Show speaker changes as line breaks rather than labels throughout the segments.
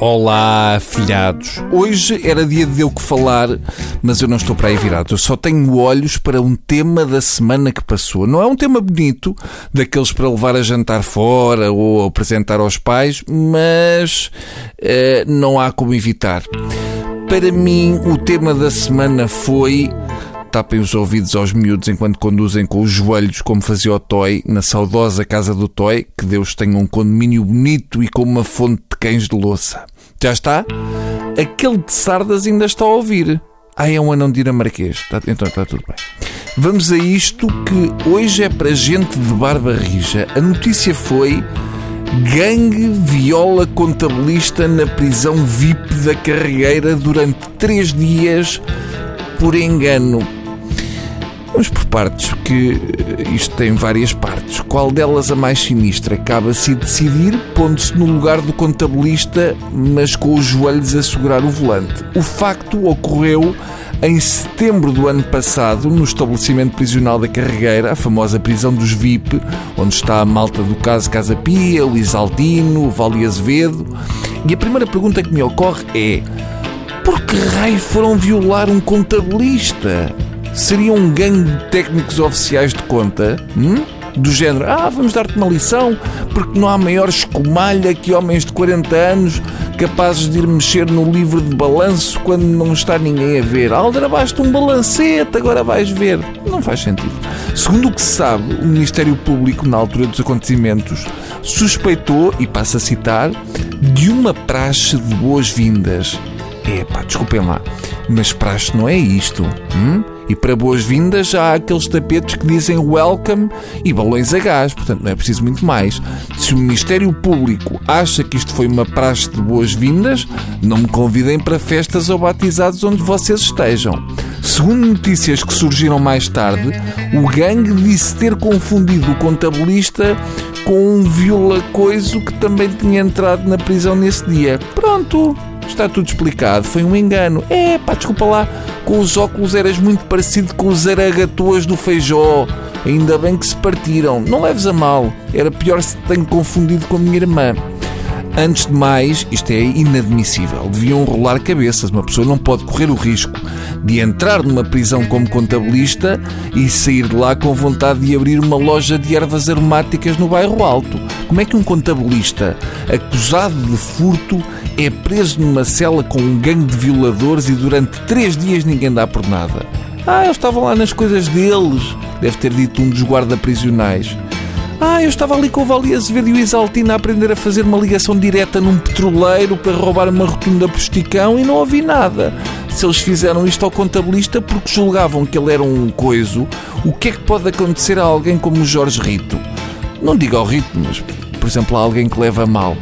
Olá, filhados. Hoje era dia de eu que falar, mas eu não estou para aí virado. Eu só tenho olhos para um tema da semana que passou. Não é um tema bonito, daqueles para levar a jantar fora ou apresentar aos pais, mas eh, não há como evitar. Para mim, o tema da semana foi tapem os ouvidos aos miúdos enquanto conduzem com os joelhos, como fazia o Toy, na saudosa casa do Toy, que Deus tenha um condomínio bonito e com uma fonte de cães de louça. Já está? Aquele de Sardas ainda está a ouvir. Ah, é um anão de Marquês. Tá, então está tudo bem. Vamos a isto que hoje é para gente de barba rija. A notícia foi... Gangue viola contabilista na prisão VIP da Carregueira durante três dias por engano. Vamos por partes, que isto tem várias partes. Qual delas a mais sinistra? Acaba-se decidir, pondo-se no lugar do contabilista, mas com os joelhos a segurar o volante. O facto ocorreu em setembro do ano passado, no estabelecimento prisional da Carregueira, a famosa prisão dos VIP, onde está a malta do caso Casa Pia, o Isaltino, o Vale Azevedo. E a primeira pergunta que me ocorre é: por que raio foram violar um contabilista? Seria um gangue de técnicos oficiais de conta? Hum? Do género, ah, vamos dar-te uma lição, porque não há maior escumalha que homens de 40 anos capazes de ir mexer no livro de balanço quando não está ninguém a ver. Aldra, basta um balancete, agora vais ver. Não faz sentido. Segundo o que se sabe, o Ministério Público, na altura dos acontecimentos, suspeitou, e passa a citar, de uma praxe de boas-vindas. É pá, desculpem lá, mas praxe não é isto. Hum? E para boas-vindas já há aqueles tapetes que dizem welcome e balões a gás, portanto não é preciso muito mais. Se o Ministério Público acha que isto foi uma praxe de boas-vindas, não me convidem para festas ou batizados onde vocês estejam. Segundo notícias que surgiram mais tarde, o gangue disse ter confundido o contabilista com um viola-coiso que também tinha entrado na prisão nesse dia. Pronto, está tudo explicado. Foi um engano. É, pá, desculpa lá. Com os óculos eras muito parecido com os aragatuas do feijó. Ainda bem que se partiram. Não leves a mal. Era pior se te tenho confundido com a minha irmã. Antes de mais, isto é inadmissível. Deviam rolar cabeças. Uma pessoa não pode correr o risco de entrar numa prisão como contabilista e sair de lá com vontade de abrir uma loja de ervas aromáticas no bairro Alto. Como é que um contabilista acusado de furto é preso numa cela com um gangue de violadores e durante três dias ninguém dá por nada? Ah, eu estava lá nas coisas deles, deve ter dito um dos guarda-prisionais. Ah, eu estava ali com o Vali Azevedo e o Isaltino a aprender a fazer uma ligação direta num petroleiro para roubar uma rotunda por esticão e não ouvi nada. Se eles fizeram isto ao contabilista porque julgavam que ele era um coiso, o que é que pode acontecer a alguém como o Jorge Rito? Não digo ao Rito, mas, por exemplo, a alguém que leva mal.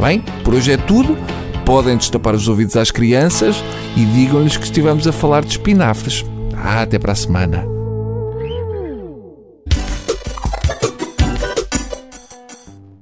Bem, por hoje é tudo. Podem destapar os ouvidos às crianças e digam-lhes que estivemos a falar de espinafres. Ah, até para a semana.